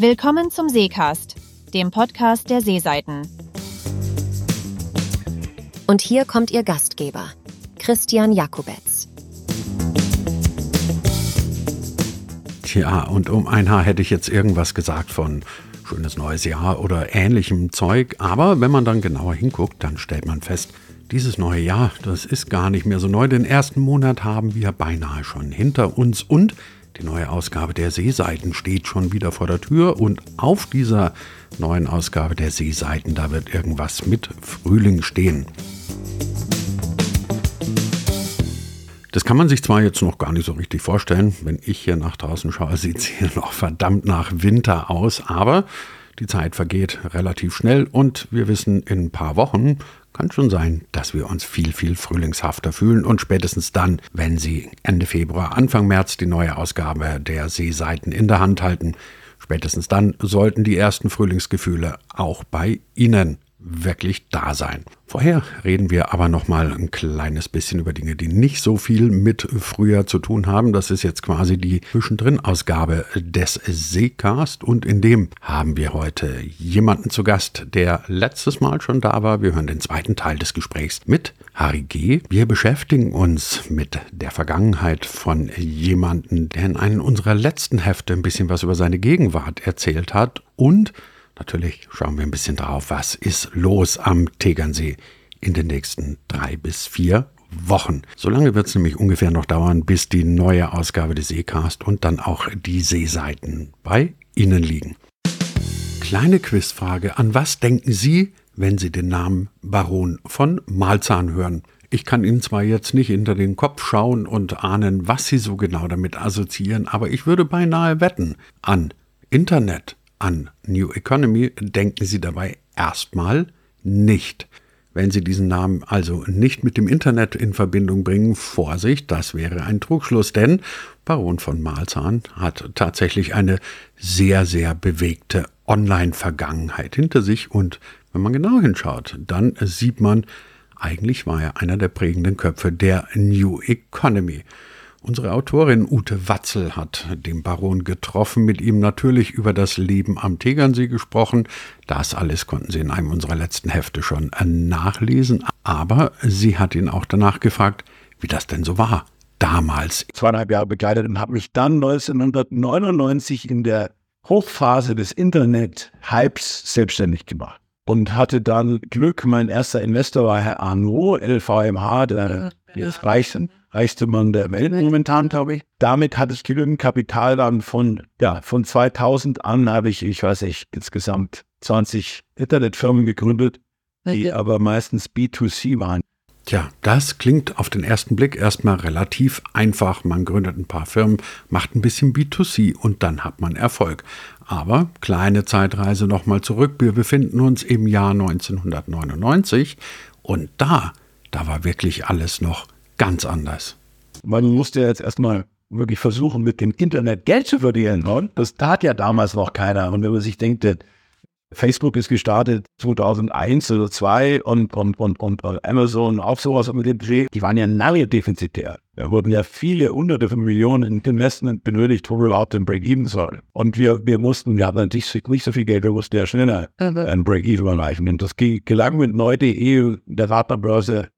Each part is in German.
Willkommen zum Seecast, dem Podcast der Seeseiten. Und hier kommt Ihr Gastgeber, Christian Jakobetz. Tja, und um ein Haar hätte ich jetzt irgendwas gesagt von schönes neues Jahr oder ähnlichem Zeug, aber wenn man dann genauer hinguckt, dann stellt man fest, dieses neue Jahr, das ist gar nicht mehr so neu. Den ersten Monat haben wir beinahe schon hinter uns und die neue Ausgabe der Seeseiten steht schon wieder vor der Tür und auf dieser neuen Ausgabe der Seeseiten, da wird irgendwas mit Frühling stehen. Das kann man sich zwar jetzt noch gar nicht so richtig vorstellen. Wenn ich hier nach draußen schaue, sieht es hier noch verdammt nach Winter aus, aber die Zeit vergeht relativ schnell und wir wissen, in ein paar Wochen kann schon sein, dass wir uns viel, viel frühlingshafter fühlen und spätestens dann, wenn Sie Ende Februar, Anfang März die neue Ausgabe der Seeseiten in der Hand halten, spätestens dann sollten die ersten Frühlingsgefühle auch bei Ihnen wirklich da sein. Vorher reden wir aber noch mal ein kleines bisschen über Dinge, die nicht so viel mit früher zu tun haben. Das ist jetzt quasi die Zwischendrin-Ausgabe des Seecast und in dem haben wir heute jemanden zu Gast, der letztes Mal schon da war. Wir hören den zweiten Teil des Gesprächs mit Harry G. Wir beschäftigen uns mit der Vergangenheit von jemandem, der in einem unserer letzten Hefte ein bisschen was über seine Gegenwart erzählt hat und Natürlich schauen wir ein bisschen drauf, was ist los am Tegernsee in den nächsten drei bis vier Wochen. So lange wird es nämlich ungefähr noch dauern, bis die neue Ausgabe des Seecast und dann auch die Seeseiten bei Ihnen liegen. Kleine Quizfrage. An was denken Sie, wenn Sie den Namen Baron von Malzahn hören? Ich kann Ihnen zwar jetzt nicht hinter den Kopf schauen und ahnen, was Sie so genau damit assoziieren, aber ich würde beinahe wetten an Internet, an New Economy denken Sie dabei erstmal nicht. Wenn Sie diesen Namen also nicht mit dem Internet in Verbindung bringen, Vorsicht, das wäre ein Trugschluss, denn Baron von Malzahn hat tatsächlich eine sehr, sehr bewegte Online-Vergangenheit hinter sich und wenn man genau hinschaut, dann sieht man, eigentlich war er einer der prägenden Köpfe der New Economy. Unsere Autorin Ute Watzel hat den Baron getroffen, mit ihm natürlich über das Leben am Tegernsee gesprochen. Das alles konnten Sie in einem unserer letzten Hefte schon nachlesen. Aber sie hat ihn auch danach gefragt, wie das denn so war damals. Zweieinhalb Jahre begleitet und habe mich dann 1999 in der Hochphase des Internet-Hypes selbstständig gemacht und hatte dann Glück. Mein erster Investor war Herr Arnaud, LVMH, der jetzt reichste, reichste Mann der Welt momentan, glaube ich. Damit hatte ich genügend Kapital dann von, ja, von 2000 an habe ich, ich weiß nicht, insgesamt 20 Internetfirmen gegründet, die aber meistens B2C waren. Tja, das klingt auf den ersten Blick erstmal relativ einfach. Man gründet ein paar Firmen, macht ein bisschen B2C und dann hat man Erfolg. Aber kleine Zeitreise nochmal zurück. Wir befinden uns im Jahr 1999 und da, da war wirklich alles noch ganz anders. Man musste jetzt erstmal wirklich versuchen, mit dem Internet Geld zu verdienen. Und das tat ja damals noch keiner. Und wenn man sich denkt, Facebook ist gestartet 2001 oder 2002 und, und, und, und Amazon auch sowas mit dem Dreh, die waren ja nahe defizitär. Da wurden ja viele hunderte von Millionen Investment benötigt, wo wir überhaupt den Break-Even sollen. Und wir, wir mussten, wir hatten natürlich nicht so viel Geld, wir mussten ja schneller ein Break-Even erreichen. Und das gelang mit neu.de, der Partnerbörse,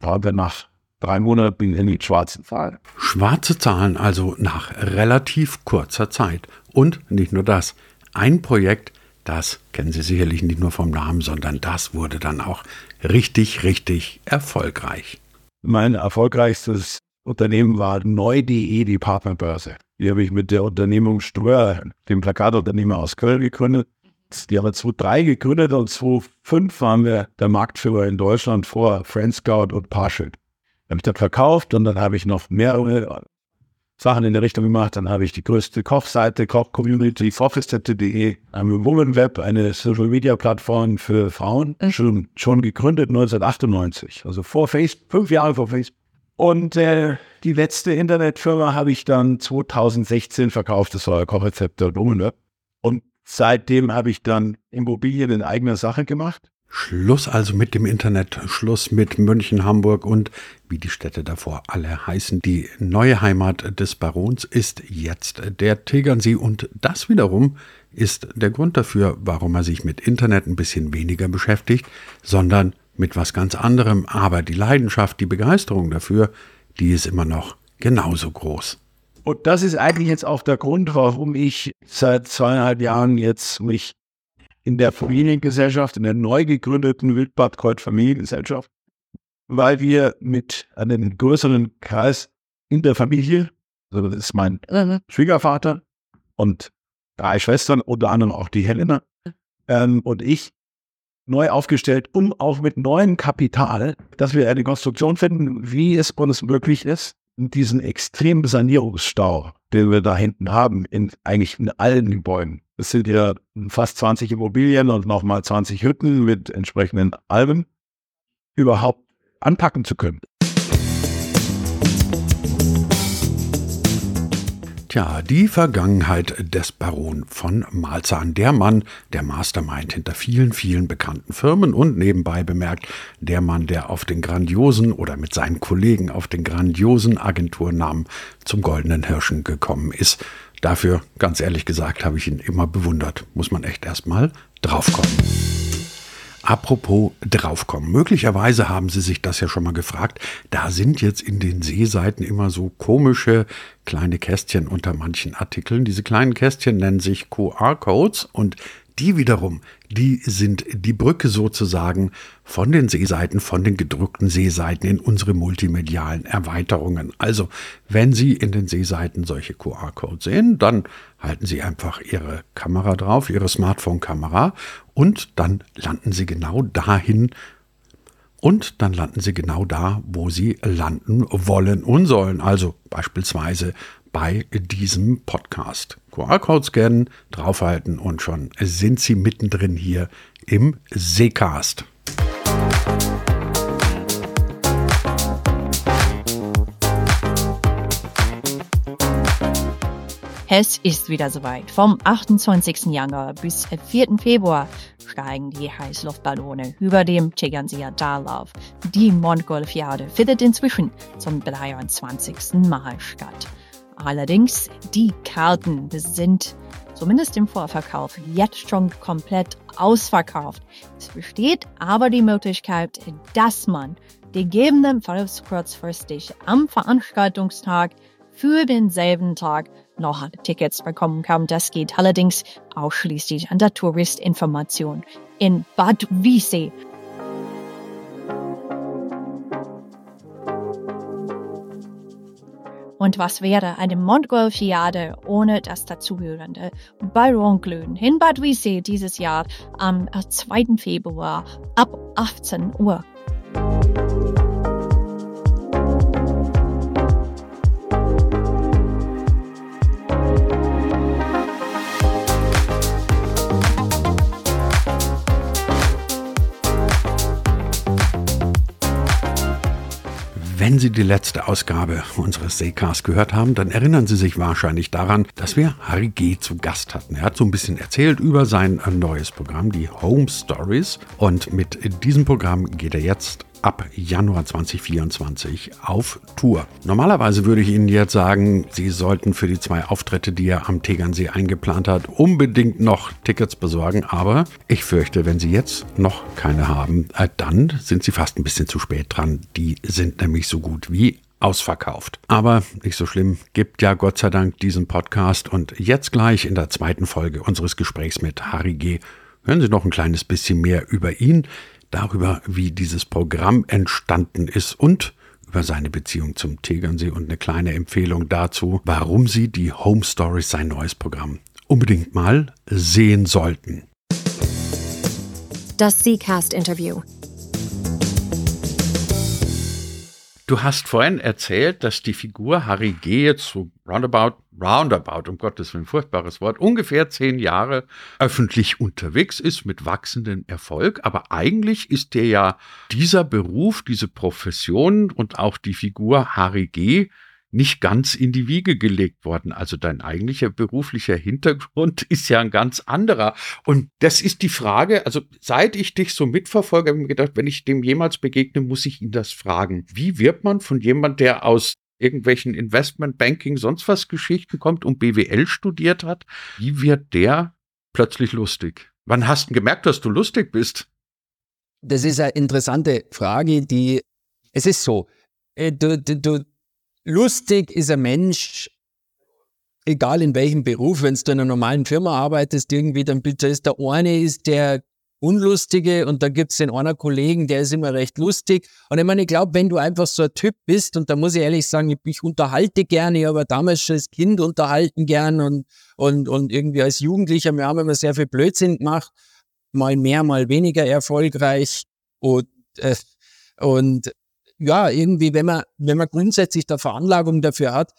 waren wir nach drei Monate in die schwarzen Zahlen. Schwarze Zahlen also nach relativ kurzer Zeit. Und nicht nur das. Ein Projekt, das kennen Sie sicherlich nicht nur vom Namen, sondern das wurde dann auch richtig, richtig erfolgreich. Mein erfolgreichstes Unternehmen war neu.de, die Partnerbörse. Die habe ich mit der Unternehmung Ströer, dem Plakatunternehmer aus Köln, gegründet. Die haben wir 2003 gegründet und 2005 waren wir der Marktführer in Deutschland vor Friendscout und Parship habe ich dann verkauft und dann habe ich noch mehrere Sachen in der Richtung gemacht. Dann habe ich die größte Kochseite, Koch-Community, sophisticated.de, haben Woman Web, eine Social-Media-Plattform für Frauen, mhm. schon, schon gegründet 1998, also vor Facebook, fünf Jahre vor Facebook. Und äh, die letzte Internetfirma habe ich dann 2016 verkauft, das war Kochrezepte Woman Web. Und seitdem habe ich dann Immobilien in eigener Sache gemacht Schluss also mit dem Internet, Schluss mit München, Hamburg und wie die Städte davor alle heißen. Die neue Heimat des Barons ist jetzt der Tegernsee und das wiederum ist der Grund dafür, warum er sich mit Internet ein bisschen weniger beschäftigt, sondern mit was ganz anderem. Aber die Leidenschaft, die Begeisterung dafür, die ist immer noch genauso groß. Und das ist eigentlich jetzt auch der Grund, warum ich seit zweieinhalb Jahren jetzt mich in der Familiengesellschaft, in der neu gegründeten Wildbad Kreuz Familiengesellschaft, weil wir mit einem größeren Kreis in der Familie, also das ist mein Schwiegervater und drei Schwestern, unter anderem auch die Helena ähm, und ich, neu aufgestellt, um auch mit neuem Kapital, dass wir eine Konstruktion finden, wie es uns möglich ist, diesen extremen Sanierungsstau, den wir da hinten haben, in eigentlich in allen Gebäuden. Es sind ja fast 20 Immobilien und nochmal 20 Hütten mit entsprechenden Alben, überhaupt anpacken zu können. Tja, die Vergangenheit des Baron von Malzahn, der Mann, der Mastermind hinter vielen, vielen bekannten Firmen und nebenbei bemerkt, der Mann, der auf den grandiosen oder mit seinen Kollegen auf den grandiosen Agenturnamen zum Goldenen Hirschen gekommen ist. Dafür, ganz ehrlich gesagt, habe ich ihn immer bewundert. Muss man echt erstmal draufkommen. Apropos draufkommen. Möglicherweise haben Sie sich das ja schon mal gefragt. Da sind jetzt in den Seeseiten immer so komische kleine Kästchen unter manchen Artikeln. Diese kleinen Kästchen nennen sich QR-Codes und die wiederum, die sind die Brücke sozusagen von den Seeseiten, von den gedruckten Seeseiten in unsere multimedialen Erweiterungen. Also, wenn Sie in den Seeseiten solche QR-Codes sehen, dann halten Sie einfach Ihre Kamera drauf, Ihre Smartphone-Kamera und dann landen Sie genau dahin, und dann landen Sie genau da, wo Sie landen wollen und sollen. Also beispielsweise bei diesem Podcast. QR-Code scannen, draufhalten und schon sind Sie mittendrin hier im Seecast. Es ist wieder soweit. Vom 28. Januar bis 4. Februar steigen die Heißluftballone über dem Tegernseer Dahlauf. Die Mondgolfiade findet inzwischen zum 23. Mal statt. Allerdings, die Karten sind zumindest im Vorverkauf jetzt schon komplett ausverkauft. Es besteht aber die Möglichkeit, dass man gegebenenfalls kurzfristig am Veranstaltungstag für denselben Tag noch Tickets bekommen kann. Das geht allerdings ausschließlich an der Touristinformation in Bad Wiessee. Und was wäre eine Montgolfiade ohne das dazugehörende Ballonglühen in Bad Wiessee dieses Jahr am 2. Februar ab 18 Uhr? Sie die letzte Ausgabe unseres Seecasts gehört haben, dann erinnern Sie sich wahrscheinlich daran, dass wir Harry G. zu Gast hatten. Er hat so ein bisschen erzählt über sein neues Programm, die Home Stories. Und mit diesem Programm geht er jetzt ab Januar 2024 auf Tour. Normalerweise würde ich Ihnen jetzt sagen, Sie sollten für die zwei Auftritte, die er am Tegernsee eingeplant hat, unbedingt noch Tickets besorgen. Aber ich fürchte, wenn Sie jetzt noch keine haben, äh, dann sind Sie fast ein bisschen zu spät dran. Die sind nämlich so gut wie ausverkauft. Aber nicht so schlimm, gibt ja Gott sei Dank diesen Podcast und jetzt gleich in der zweiten Folge unseres Gesprächs mit Harry G. Hören Sie noch ein kleines bisschen mehr über ihn darüber, wie dieses Programm entstanden ist und über seine Beziehung zum Tegernsee und eine kleine Empfehlung dazu, warum Sie die Home Stories, sein neues Programm, unbedingt mal sehen sollten. Das Seacast Du hast vorhin erzählt, dass die Figur Harry G. jetzt so roundabout, roundabout, um Gottes Willen, furchtbares Wort, ungefähr zehn Jahre öffentlich unterwegs ist mit wachsendem Erfolg. Aber eigentlich ist dir ja dieser Beruf, diese Profession und auch die Figur Harry G nicht ganz in die Wiege gelegt worden. Also dein eigentlicher beruflicher Hintergrund ist ja ein ganz anderer. Und das ist die Frage, also seit ich dich so mitverfolge, habe ich mir gedacht, wenn ich dem jemals begegne, muss ich ihn das fragen. Wie wird man von jemand, der aus irgendwelchen Investment Banking, sonst was Geschichten kommt und BWL studiert hat, wie wird der plötzlich lustig? Wann hast du gemerkt, dass du lustig bist? Das ist eine interessante Frage, die, es ist so, äh, du, du, du, lustig ist ein Mensch, egal in welchem Beruf, wenn du in einer normalen Firma arbeitest, irgendwie, dann bitte ist der eine ist der Unlustige und dann gibt's den einer Kollegen, der ist immer recht lustig. Und ich meine, ich glaube, wenn du einfach so ein Typ bist, und da muss ich ehrlich sagen, ich, ich unterhalte gerne, aber damals schon als Kind unterhalten gern und, und, und irgendwie als Jugendlicher, wir haben immer sehr viel Blödsinn gemacht, mal mehr, mal weniger erfolgreich. Und, äh, und ja, irgendwie, wenn man, wenn man grundsätzlich der Veranlagung dafür hat,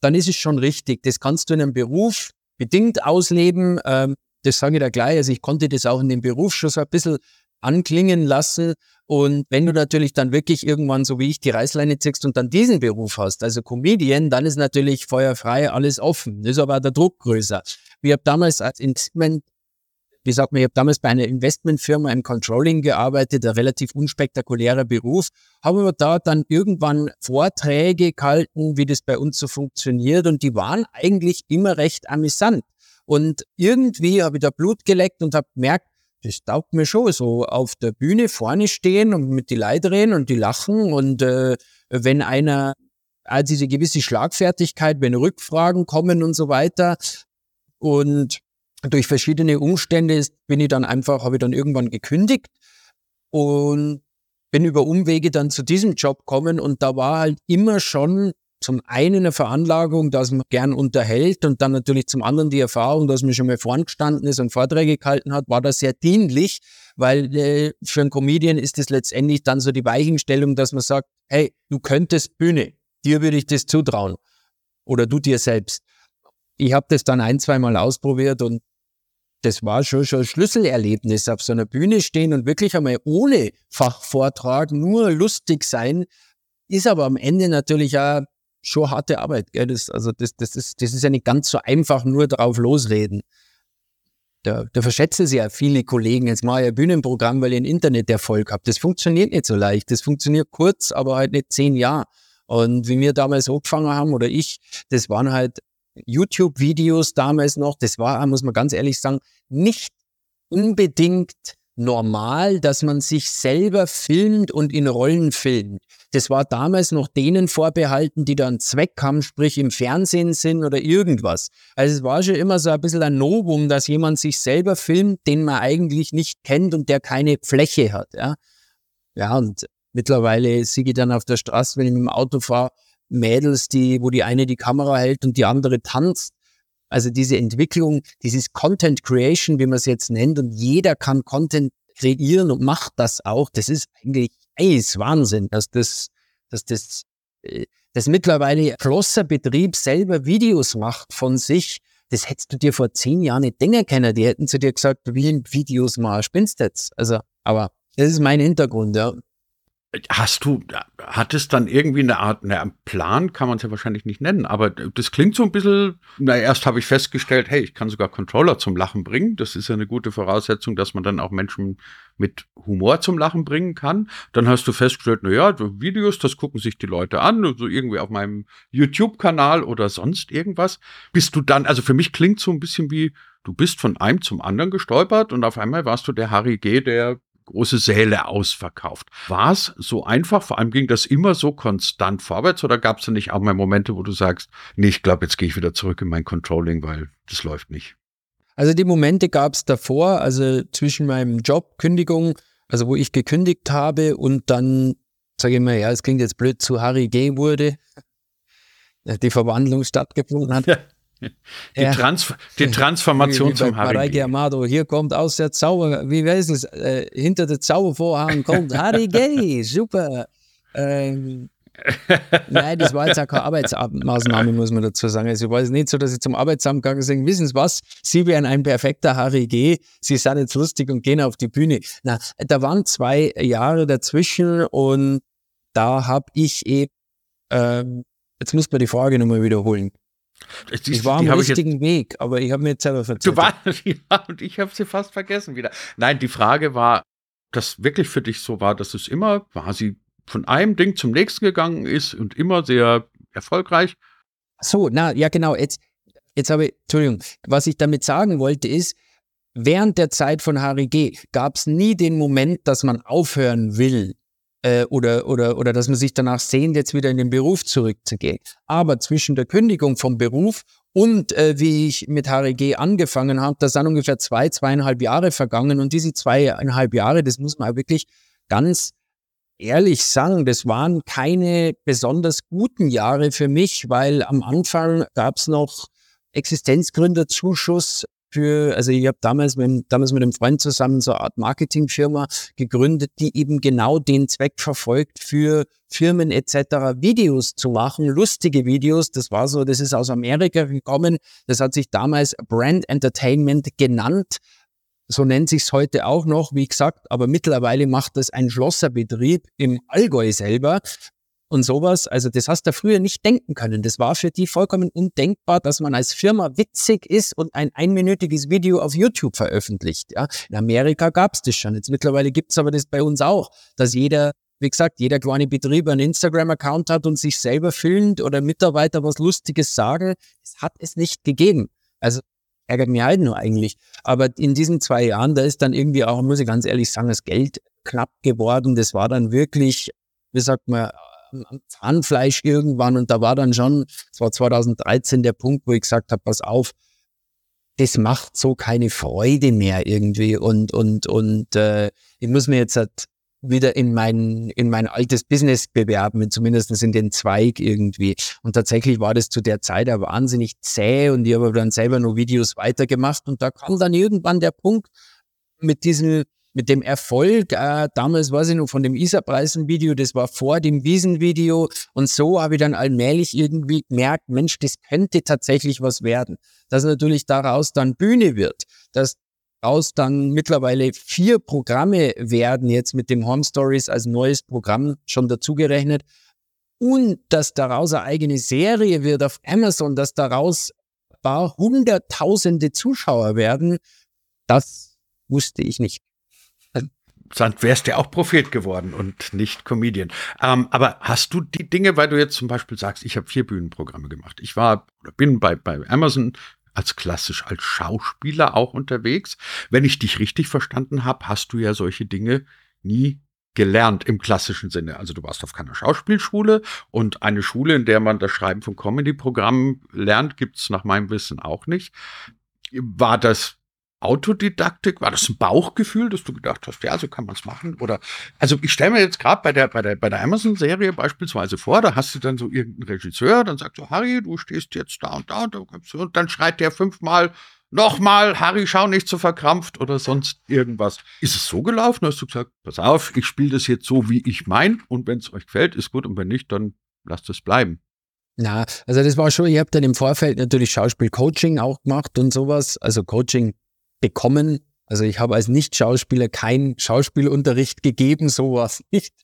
dann ist es schon richtig. Das kannst du in einem Beruf bedingt ausleben. Ähm, das sage ich da gleich. Also ich konnte das auch in dem Beruf schon so ein bisschen anklingen lassen. Und wenn du natürlich dann wirklich irgendwann, so wie ich, die Reißleine ziehst und dann diesen Beruf hast, also Comedian, dann ist natürlich feuerfrei alles offen. Das ist aber der Druck größer. Ich habe damals als Investment, wie sagt man, ich habe damals bei einer Investmentfirma im Controlling gearbeitet, ein relativ unspektakulärer Beruf, habe aber da dann irgendwann Vorträge gehalten, wie das bei uns so funktioniert. Und die waren eigentlich immer recht amüsant. Und irgendwie habe ich da Blut geleckt und habe gemerkt, das taugt mir schon, so auf der Bühne vorne stehen und mit die Leute reden und die lachen. Und äh, wenn einer also diese gewisse Schlagfertigkeit, wenn Rückfragen kommen und so weiter. Und durch verschiedene Umstände bin ich dann einfach, habe ich dann irgendwann gekündigt und bin über Umwege dann zu diesem Job gekommen und da war halt immer schon zum einen eine Veranlagung, dass man gern unterhält und dann natürlich zum anderen die Erfahrung, dass man schon mal vorn gestanden ist und Vorträge gehalten hat, war das sehr dienlich, weil äh, für einen Comedian ist es letztendlich dann so die Weichenstellung, dass man sagt, hey, du könntest Bühne, dir würde ich das zutrauen oder du dir selbst. Ich habe das dann ein, zwei Mal ausprobiert und das war schon, schon ein Schlüsselerlebnis, auf so einer Bühne stehen und wirklich einmal ohne Fachvortrag nur lustig sein, ist aber am Ende natürlich auch schon harte Arbeit. Gell? Das, also das, das, ist, das ist ja nicht ganz so einfach nur drauf losreden. Da, da verschätzen sich ja viele Kollegen, jetzt mache ich ein Bühnenprogramm, weil ich ein Interneterfolg habe. Das funktioniert nicht so leicht. Das funktioniert kurz, aber halt nicht zehn Jahre. Und wie wir damals angefangen haben, oder ich, das waren halt YouTube-Videos damals noch. Das war, muss man ganz ehrlich sagen, nicht unbedingt normal, dass man sich selber filmt und in Rollen filmt. Das war damals noch denen vorbehalten, die da einen Zweck haben, sprich im Fernsehen sind oder irgendwas. Also es war schon immer so ein bisschen ein Novum, dass jemand sich selber filmt, den man eigentlich nicht kennt und der keine Fläche hat. Ja, ja und mittlerweile sehe ich dann auf der Straße, wenn ich mit dem Auto fahre, Mädels, die, wo die eine die Kamera hält und die andere tanzt. Also diese Entwicklung, dieses Content Creation, wie man es jetzt nennt, und jeder kann Content kreieren und macht das auch. Das ist eigentlich ist Wahnsinn, dass das, dass das, äh, dass mittlerweile ein großer Betrieb selber Videos macht von sich. Das hättest du dir vor zehn Jahren nicht denken können. Die hätten zu dir gesagt, wie Videos mal spinnst jetzt. Also, aber das ist mein Hintergrund, ja. Hast du, hat es dann irgendwie eine Art, eine Plan, kann man es ja wahrscheinlich nicht nennen, aber das klingt so ein bisschen, na, erst habe ich festgestellt, hey, ich kann sogar Controller zum Lachen bringen. Das ist ja eine gute Voraussetzung, dass man dann auch Menschen mit Humor zum Lachen bringen kann. Dann hast du festgestellt, na ja, Videos, das gucken sich die Leute an, so also irgendwie auf meinem YouTube-Kanal oder sonst irgendwas. Bist du dann, also für mich klingt so ein bisschen wie, du bist von einem zum anderen gestolpert und auf einmal warst du der Harry G., der große Säle ausverkauft. War es so einfach? Vor allem ging das immer so konstant vorwärts oder gab es da nicht auch mal Momente, wo du sagst, nee, ich glaube, jetzt gehe ich wieder zurück in mein Controlling, weil das läuft nicht? Also die Momente gab es davor, also zwischen meinem Job, Kündigung, also wo ich gekündigt habe und dann, sage ich mal, ja, es klingt jetzt blöd, zu Harry G wurde, die Verwandlung stattgefunden hat. Ja. Die, ja. Trans die Transformation wie, wie zum Harry. Mareike Amado, hier kommt aus der Zauber, wie weiß es, äh, hinter der Zaubervorhang kommt Harry Gay, super. Ähm, Nein, das war jetzt auch keine Arbeitsmaßnahme, muss man dazu sagen. Also ich weiß nicht so, dass ich zum Arbeitsamt gegangen bin wissen Sie was, Sie wären ein perfekter Harry G., Sie sind jetzt lustig und gehen auf die Bühne. Na, da waren zwei Jahre dazwischen und da habe ich eben, ähm, jetzt muss man die Frage nochmal wiederholen. Ich, ich war am richtigen Weg, aber ich habe mir jetzt selber verzeiht. Du warst, ja, und ich habe sie fast vergessen wieder. Nein, die Frage war, dass wirklich für dich so war, dass es immer quasi von einem Ding zum nächsten gegangen ist und immer sehr erfolgreich. So, na, ja, genau. Jetzt, jetzt habe ich, Entschuldigung, was ich damit sagen wollte ist, während der Zeit von Harry G. gab es nie den Moment, dass man aufhören will äh, oder, oder, oder dass man sich danach sehnt, jetzt wieder in den Beruf zurückzugehen. Aber zwischen der Kündigung vom Beruf und äh, wie ich mit Harry G. angefangen habe, da sind ungefähr zwei, zweieinhalb Jahre vergangen. Und diese zweieinhalb Jahre, das muss man wirklich ganz ehrlich sagen, das waren keine besonders guten Jahre für mich, weil am Anfang gab es noch Existenzgründerzuschuss für, also ich habe damals mit, damals mit einem Freund zusammen so eine Art Marketingfirma gegründet, die eben genau den Zweck verfolgt, für Firmen etc. Videos zu machen, lustige Videos. Das war so, das ist aus Amerika gekommen. Das hat sich damals Brand Entertainment genannt. So nennt sich's heute auch noch, wie gesagt, aber mittlerweile macht das ein Schlosserbetrieb im Allgäu selber und sowas. Also das hast du früher nicht denken können. Das war für die vollkommen undenkbar, dass man als Firma witzig ist und ein einminütiges Video auf YouTube veröffentlicht. Ja. In Amerika gab's das schon. Jetzt mittlerweile gibt's aber das bei uns auch, dass jeder, wie gesagt, jeder kleine Betrieb einen Instagram-Account hat und sich selber filmt oder Mitarbeiter was Lustiges sagen. Das hat es nicht gegeben. Also ärgert mich halt nur eigentlich. Aber in diesen zwei Jahren, da ist dann irgendwie auch, muss ich ganz ehrlich sagen, das Geld knapp geworden. Das war dann wirklich, wie sagt man, am Zahnfleisch irgendwann und da war dann schon, es war 2013 der Punkt, wo ich gesagt habe, pass auf, das macht so keine Freude mehr irgendwie und und und äh, ich muss mir jetzt halt wieder in mein in mein altes Business bewerben, zumindest in den Zweig irgendwie. Und tatsächlich war das zu der Zeit ja wahnsinnig zäh und ich habe dann selber nur Videos weitergemacht und da kam dann irgendwann der Punkt mit diesem mit dem Erfolg, äh, damals weiß ich noch von dem Isar-Preisen-Video, das war vor dem Wiesen-Video. Und so habe ich dann allmählich irgendwie gemerkt, Mensch, das könnte tatsächlich was werden. Dass natürlich daraus dann Bühne wird, dass daraus dann mittlerweile vier Programme werden, jetzt mit dem Home Stories als neues Programm schon dazugerechnet. Und dass daraus eine eigene Serie wird auf Amazon, dass daraus paar hunderttausende Zuschauer werden, das wusste ich nicht dann wärst du auch Prophet geworden und nicht Comedian. Ähm, aber hast du die Dinge, weil du jetzt zum Beispiel sagst, ich habe vier Bühnenprogramme gemacht. Ich war oder bin bei, bei Amazon als klassisch als Schauspieler auch unterwegs. Wenn ich dich richtig verstanden habe, hast du ja solche Dinge nie gelernt im klassischen Sinne. Also du warst auf keiner Schauspielschule und eine Schule, in der man das Schreiben von Comedy-Programmen lernt, gibt's nach meinem Wissen auch nicht. War das Autodidaktik? War das ein Bauchgefühl, dass du gedacht hast, ja, so kann man es machen? Oder also ich stelle mir jetzt gerade bei der, bei der, bei der Amazon-Serie beispielsweise vor, da hast du dann so irgendeinen Regisseur, dann sagt so, Harry, du stehst jetzt da und da und, da, und dann schreit der fünfmal, nochmal, Harry, schau nicht so verkrampft oder sonst irgendwas. Ist es so gelaufen? Hast du gesagt, pass auf, ich spiele das jetzt so, wie ich mein und wenn es euch gefällt, ist gut und wenn nicht, dann lasst es bleiben. Na, also das war schon, ich habe dann im Vorfeld natürlich Schauspiel-Coaching auch gemacht und sowas. Also Coaching bekommen. Also ich habe als Nicht-Schauspieler keinen Schauspielunterricht gegeben, sowas nicht.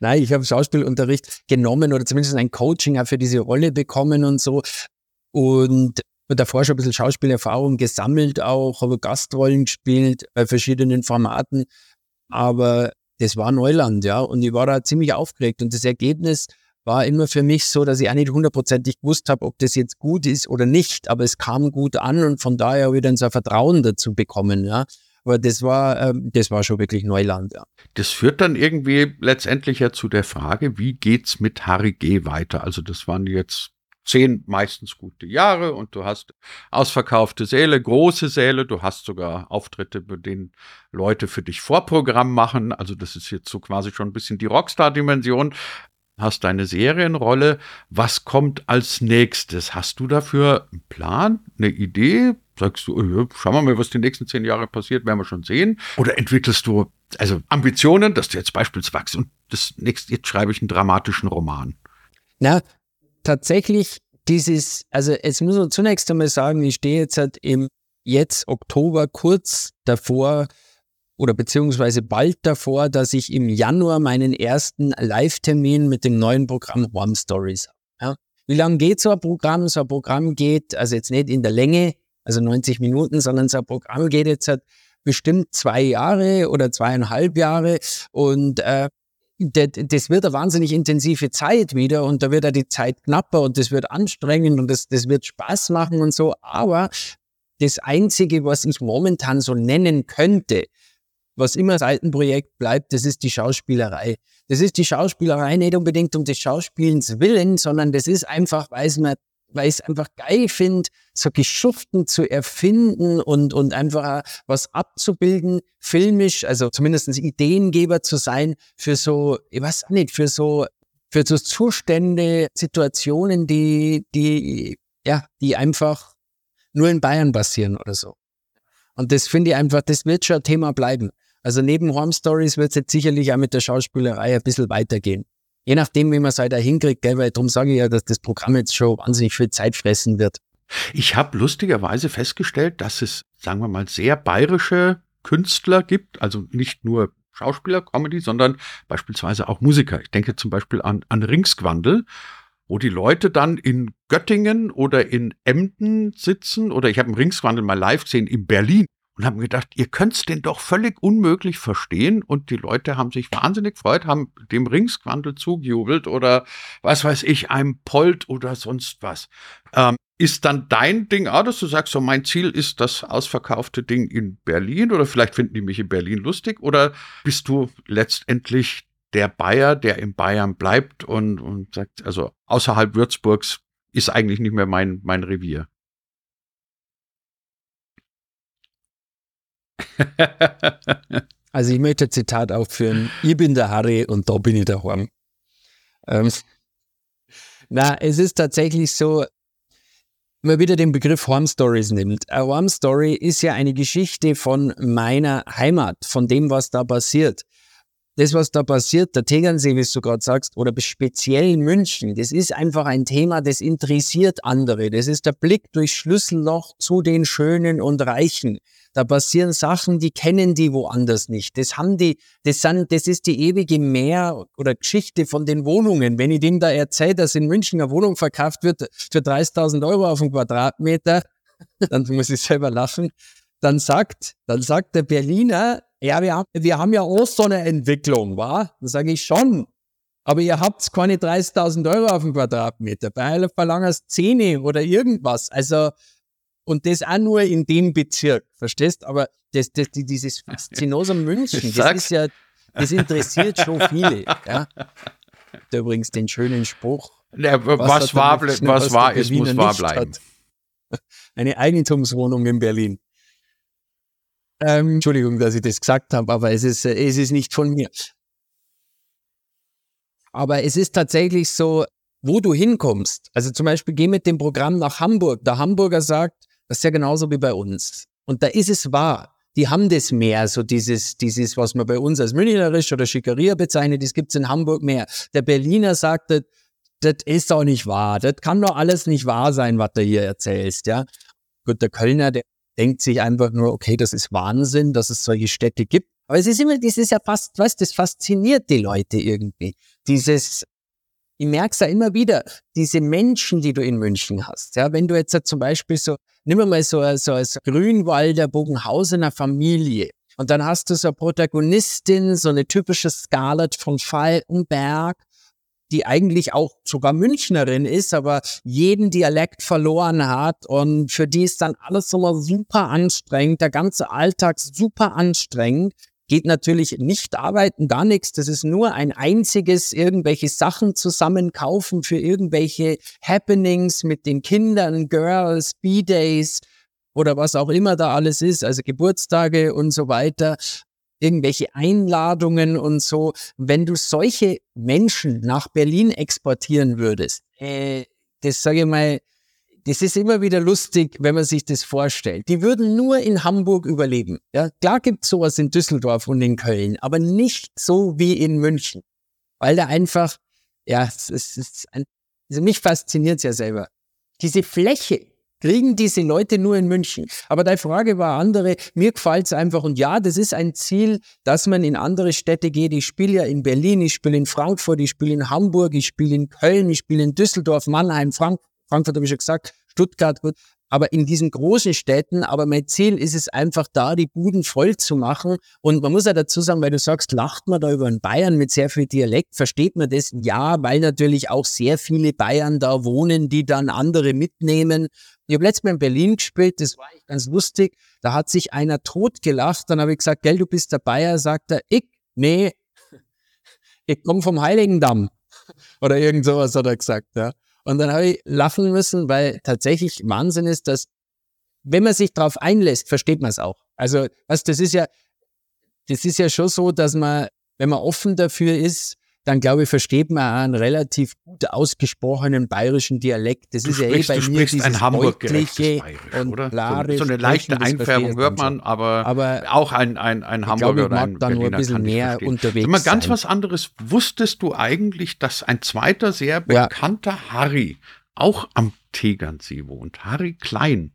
Nein, ich habe Schauspielunterricht genommen oder zumindest ein Coaching für diese Rolle bekommen und so. Und davor schon ein bisschen Schauspielerfahrung gesammelt auch, habe Gastrollen gespielt bei verschiedenen Formaten. Aber das war Neuland, ja. Und ich war da ziemlich aufgeregt. Und das Ergebnis war immer für mich so, dass ich auch nicht hundertprozentig gewusst habe, ob das jetzt gut ist oder nicht, aber es kam gut an und von daher so ein Vertrauen dazu bekommen, ja. Aber das war, ähm, das war schon wirklich Neuland, ja. Das führt dann irgendwie letztendlich ja zu der Frage, wie geht's mit Harry G weiter? Also das waren jetzt zehn meistens gute Jahre und du hast ausverkaufte Säle, große Säle, du hast sogar Auftritte, bei denen Leute für dich Vorprogramm machen. Also das ist jetzt so quasi schon ein bisschen die Rockstar-Dimension hast deine Serienrolle. Was kommt als nächstes? Hast du dafür einen Plan, eine Idee? Sagst du, oh, schauen wir mal, was die nächsten zehn Jahre passiert, werden wir schon sehen. Oder entwickelst du also Ambitionen, dass du jetzt beispielsweise und das nächste, jetzt schreibe ich einen dramatischen Roman? Na, tatsächlich dieses, also jetzt muss man zunächst einmal sagen, ich stehe jetzt halt im jetzt Oktober kurz davor, oder beziehungsweise bald davor, dass ich im Januar meinen ersten Live-Termin mit dem neuen Programm One Stories habe. Ja. Wie lange geht so ein Programm? So ein Programm geht, also jetzt nicht in der Länge, also 90 Minuten, sondern so ein Programm geht jetzt halt bestimmt zwei Jahre oder zweieinhalb Jahre und äh, das wird eine wahnsinnig intensive Zeit wieder und da wird ja die Zeit knapper und das wird anstrengend und das, das wird Spaß machen und so. Aber das Einzige, was ich momentan so nennen könnte, was immer Seitenprojekt bleibt, das ist die Schauspielerei. Das ist die Schauspielerei nicht unbedingt um des Schauspielens willen, sondern das ist einfach, weil es, mir, weil ich es einfach geil finde, so Geschuften zu erfinden und, und einfach was abzubilden, filmisch, also zumindest Ideengeber zu sein für so, ich weiß nicht, für so, für so Zustände, Situationen, die, die, ja, die einfach nur in Bayern passieren oder so. Und das finde ich einfach, das wird schon Thema bleiben. Also neben Home Stories wird es jetzt sicherlich auch mit der Schauspielerei ein bisschen weitergehen. Je nachdem, wie man es halt da hinkriegt, gell, weil darum sage ich ja, dass das Programm jetzt schon wahnsinnig viel Zeit fressen wird. Ich habe lustigerweise festgestellt, dass es, sagen wir mal, sehr bayerische Künstler gibt, also nicht nur Schauspieler, Comedy, sondern beispielsweise auch Musiker. Ich denke zum Beispiel an, an Ringsquandel wo die Leute dann in Göttingen oder in Emden sitzen oder ich habe einen Ringswandel mal live gesehen in Berlin und haben gedacht, ihr könnt's den doch völlig unmöglich verstehen und die Leute haben sich wahnsinnig gefreut, haben dem Ringswandel zugejubelt oder was weiß ich, einem Polt oder sonst was. Ähm, ist dann dein Ding auch, dass du sagst, so mein Ziel ist das ausverkaufte Ding in Berlin oder vielleicht finden die mich in Berlin lustig oder bist du letztendlich der Bayer, der in Bayern bleibt und, und sagt, also außerhalb Würzburgs ist eigentlich nicht mehr mein, mein Revier. also ich möchte ein Zitat aufführen. Ich bin der Harry und da bin ich der Horn. Ähm, na, es ist tatsächlich so, wenn man wieder den Begriff Horn Stories nimmt. Eine Horn Story ist ja eine Geschichte von meiner Heimat, von dem, was da passiert das, was da passiert, der Tegernsee, wie du gerade sagst, oder speziell München, das ist einfach ein Thema, das interessiert andere. Das ist der Blick durch Schlüsselloch zu den Schönen und Reichen. Da passieren Sachen, die kennen die woanders nicht. Das haben die, das sind, das ist die ewige Mehr oder Geschichte von den Wohnungen. Wenn ich denen da erzähle, dass in München eine Wohnung verkauft wird für 30.000 Euro auf einen Quadratmeter, dann muss ich selber lachen. Dann sagt, dann sagt der Berliner, ja, wir haben, wir haben ja auch so eine Entwicklung, wa? Dann sage ich schon. Aber ihr habt keine 30.000 Euro auf dem Quadratmeter. Bei einer verlangst 10 oder irgendwas. Also, und das auch nur in dem Bezirk, verstehst? Aber das, das, dieses Faszinosum München, das ist ja, das interessiert schon viele, ja. Da übrigens den schönen Spruch. Ja, was, was war, München, was war ist, muss wahr bleiben. Hat. Eine Eigentumswohnung in Berlin. Ähm, Entschuldigung, dass ich das gesagt habe, aber es ist, es ist nicht von mir. Aber es ist tatsächlich so, wo du hinkommst. Also zum Beispiel geh mit dem Programm nach Hamburg. Der Hamburger sagt, das ist ja genauso wie bei uns. Und da ist es wahr. Die haben das mehr, so dieses, dieses, was man bei uns als Münchnerisch oder Schickeria bezeichnet, das gibt's in Hamburg mehr. Der Berliner sagt, das, das ist doch nicht wahr. Das kann doch alles nicht wahr sein, was du hier erzählst, ja. Gut, der Kölner, der denkt sich einfach nur, okay, das ist Wahnsinn, dass es solche Städte gibt. Aber es ist immer, das ist ja fast, weißt, das fasziniert die Leute irgendwie. Dieses, ich merke es ja immer wieder, diese Menschen, die du in München hast. Ja, wenn du jetzt zum Beispiel so, nimm mal so, so als Grünwalder Bogenhausener Familie. Und dann hast du so eine Protagonistin, so eine typische Scarlett von Falkenberg die eigentlich auch sogar Münchnerin ist, aber jeden Dialekt verloren hat und für die ist dann alles immer super anstrengend, der ganze Alltag super anstrengend. Geht natürlich nicht arbeiten, gar nichts. Das ist nur ein einziges, irgendwelche Sachen zusammen kaufen für irgendwelche Happenings mit den Kindern, Girls, B-Days oder was auch immer da alles ist, also Geburtstage und so weiter irgendwelche Einladungen und so. Wenn du solche Menschen nach Berlin exportieren würdest, äh, das sage ich mal, das ist immer wieder lustig, wenn man sich das vorstellt. Die würden nur in Hamburg überleben. Ja, klar gibt es sowas in Düsseldorf und in Köln, aber nicht so wie in München. Weil da einfach, ja, es ist ein, also mich fasziniert es ja selber. Diese Fläche, kriegen diese Leute nur in München. Aber deine Frage war andere. Mir gefällt es einfach. Und ja, das ist ein Ziel, dass man in andere Städte geht. Ich spiele ja in Berlin, ich spiele in Frankfurt, ich spiele in Hamburg, ich spiele in Köln, ich spiele in Düsseldorf, Mannheim, Frank Frankfurt habe ich schon gesagt, Stuttgart. Gut. aber in diesen großen Städten, aber mein Ziel ist es einfach da, die Buden voll zu machen. Und man muss ja dazu sagen, weil du sagst, lacht man da über einen Bayern mit sehr viel Dialekt, versteht man das? Ja, weil natürlich auch sehr viele Bayern da wohnen, die dann andere mitnehmen. Ich habe letztes Mal in Berlin gespielt, das war ganz lustig. Da hat sich einer totgelacht, dann habe ich gesagt, gell, du bist der Bayer, sagt er, ich, nee, ich komme vom Heiligendamm. Oder irgend sowas hat er gesagt, ja. Und dann habe ich lachen müssen, weil tatsächlich Wahnsinn ist, dass wenn man sich darauf einlässt, versteht man es auch. Also, was, das ist ja, das ist ja schon so, dass man, wenn man offen dafür ist, dann glaube ich, versteht man einen relativ gut ausgesprochenen bayerischen Dialekt. Das du ist sprichst, ja eh bei du mir dieses ein hamburg deutliche und oder? klare So, so eine leichte Einfärbung hört man, aber, Aber auch ein, ein, ein Hamburger glaube, ich oder ein da nur ein Berliner bisschen mehr unterwegs Sag mal ganz sein. was anderes. Wusstest du eigentlich, dass ein zweiter sehr bekannter Harry auch am Tegernsee wohnt? Harry Klein.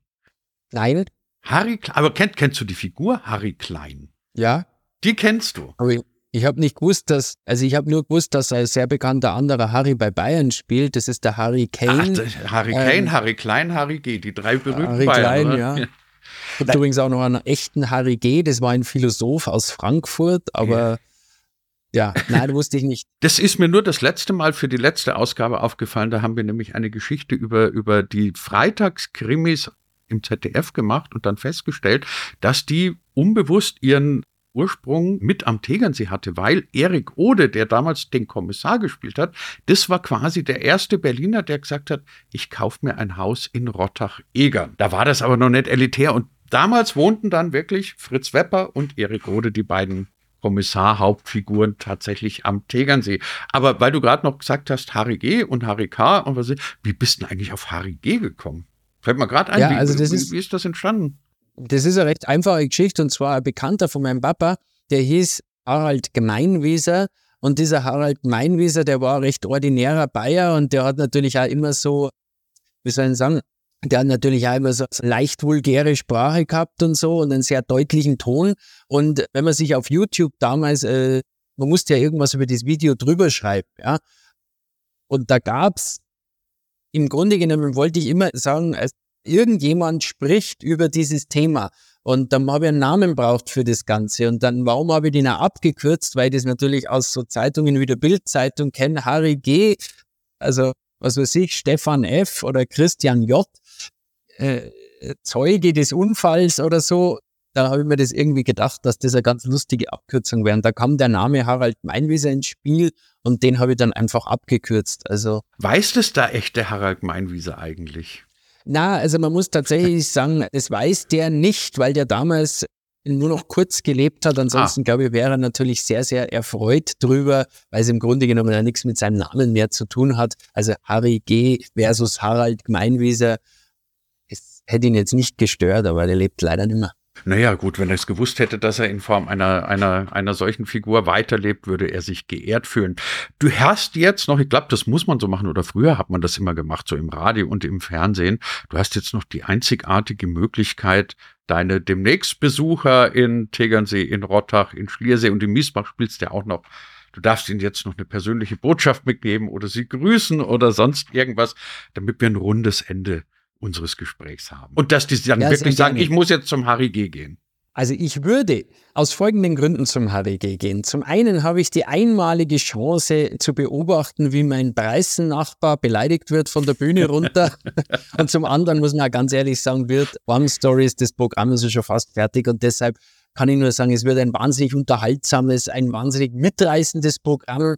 Nein, Harry Klein. Aber kennt, kennst du die Figur Harry Klein? ja, Die kennst du. aber ich, habe nicht gewusst, dass, also ich habe nur gewusst, dass ein sehr bekannter anderer Harry bei Bayern spielt. Das ist der Harry Ach, Kane. das- Harry ähm, Kane, Harry Klein, Harry G. Die drei berühmten Harry Bayern, Klein, ja. Ich habe übrigens auch noch einen echten Harry G., das war ein Philosoph aus Frankfurt, aber ja, nein, das wusste ich nicht. Das ist mir nur das letzte Mal für die letzte Ausgabe aufgefallen. Da haben wir nämlich eine Geschichte über, über die Freitagskrimis im ZDF gemacht und dann festgestellt, dass die unbewusst ihren Ursprung mit am Tegernsee hatte, weil Erik Ode, der damals den Kommissar gespielt hat, das war quasi der erste Berliner, der gesagt hat, ich kaufe mir ein Haus in Rottach-Egern. Da war das aber noch nicht elitär und damals wohnten dann wirklich Fritz Wepper und Erik Ode, die beiden Kommissar-Hauptfiguren tatsächlich am Tegernsee. Aber weil du gerade noch gesagt hast, Harry G. und Harry K. und was, wie bist du denn eigentlich auf Harry G. gekommen? Fällt mir gerade ein, Ja, wie, also das wie, ist- wie ist das entstanden? Das ist eine recht einfache Geschichte und zwar ein Bekannter von meinem Papa, der hieß Harald Gemeinwieser und dieser Harald Gemeinwieser, der war ein recht ordinärer Bayer und der hat natürlich auch immer so, wie soll ich sagen, der hat natürlich auch immer so leicht vulgäre Sprache gehabt und so und einen sehr deutlichen Ton. Und wenn man sich auf YouTube damals, äh, man musste ja irgendwas über das Video drüber schreiben, ja. Und da gab's im Grunde genommen wollte ich immer sagen, irgendjemand spricht über dieses Thema. Und dann habe ich einen Namen braucht für das Ganze. Und dann, warum habe ich den auch abgekürzt? Weil ich das natürlich aus so Zeitungen wie der Bildzeitung kenne, Harry G., also was weiß ich, Stefan F. oder Christian J., äh, Zeuge des Unfalls oder so. Da habe ich mir das irgendwie gedacht, dass das eine ganz lustige Abkürzung wäre. Und da kam der Name Harald Meinwieser ins Spiel und den habe ich dann einfach abgekürzt. Also Weiß das da echte Harald Meinwieser eigentlich? Na, also man muss tatsächlich sagen, das weiß der nicht, weil der damals nur noch kurz gelebt hat. Ansonsten, glaube ich, wäre er natürlich sehr, sehr erfreut drüber, weil es im Grunde genommen ja nichts mit seinem Namen mehr zu tun hat. Also Harry G. versus Harald Gemeinwieser. Es hätte ihn jetzt nicht gestört, aber der lebt leider nicht mehr. Naja, gut, wenn er es gewusst hätte, dass er in Form einer, einer, einer solchen Figur weiterlebt, würde er sich geehrt fühlen. Du hast jetzt noch, ich glaube, das muss man so machen, oder früher hat man das immer gemacht, so im Radio und im Fernsehen. Du hast jetzt noch die einzigartige Möglichkeit, deine demnächst Besucher in Tegernsee, in Rottach, in Schliersee und in Miesbach spielst ja auch noch. Du darfst ihnen jetzt noch eine persönliche Botschaft mitgeben oder sie grüßen oder sonst irgendwas, damit wir ein rundes Ende unseres Gesprächs haben. Und dass die dann Ja, wirklich sagen, ich muss jetzt zum Harry G. gehen. Also ich würde aus folgenden Gründen zum HDG gehen. Zum einen habe ich die einmalige Chance zu beobachten, wie mein Breißen-Nachbar beleidigt wird von der Bühne runter. und zum anderen muss man auch ganz ehrlich sagen, wird One Stories, das Programm ist ja schon fast fertig und deshalb kann ich nur sagen, es wird ein wahnsinnig unterhaltsames, ein wahnsinnig mitreißendes Programm.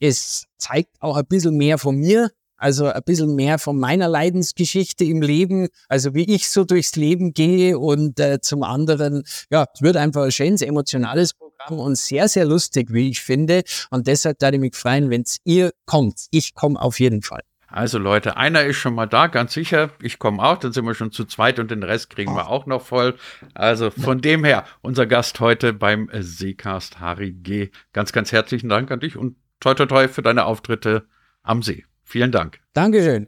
Es zeigt auch ein bisschen mehr von mir, also ein bisschen mehr von meiner Leidensgeschichte im Leben, also wie ich so durchs Leben gehe und äh, zum anderen, ja, es wird einfach ein schönes, emotionales Programm und sehr, sehr lustig, wie ich finde. Und deshalb würde ich mich freuen, wenn ihr kommt. Ich komme auf jeden Fall. Also Leute, einer ist schon mal da, ganz sicher. Ich komme auch, dann sind wir schon zu zweit und den Rest kriegen wir auch noch voll. Also von dem her, unser Gast heute beim Seecast Harry G. Ganz, ganz herzlichen Dank an dich und toi toi toi für deine Auftritte am See. Vielen Dank. Dankeschön.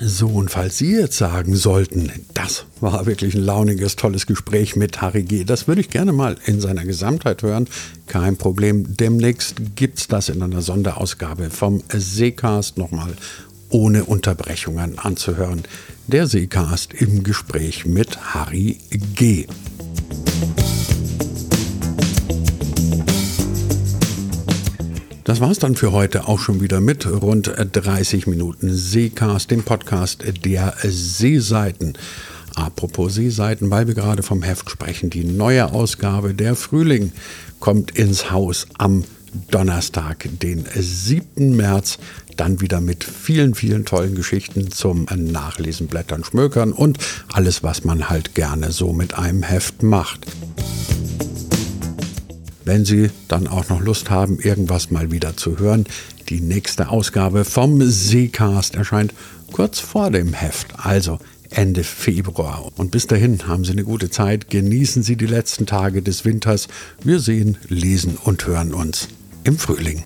So, und falls Sie jetzt sagen sollten, das war wirklich ein launiges, tolles Gespräch mit Harry G., das würde ich gerne mal in seiner Gesamtheit hören. Kein Problem. Demnächst gibt es das in einer Sonderausgabe vom Seecast nochmal ohne Unterbrechungen anzuhören. Der Seecast im Gespräch mit Harry G. Das war's dann für heute auch schon wieder mit rund 30 Minuten Seecast, dem Podcast der Seeseiten. Apropos Seeseiten, weil wir gerade vom Heft sprechen, die neue Ausgabe der Frühling kommt ins Haus am Donnerstag, den 7. März. Dann wieder mit vielen, vielen tollen Geschichten zum Nachlesen, Blättern, Schmökern und alles, was man halt gerne so mit einem Heft macht wenn Sie dann auch noch Lust haben, irgendwas mal wieder zu hören. Die nächste Ausgabe vom Seecast erscheint kurz vor dem Heft, also Ende Februar. Und bis dahin haben Sie eine gute Zeit, genießen Sie die letzten Tage des Winters. Wir sehen, lesen und hören uns im Frühling.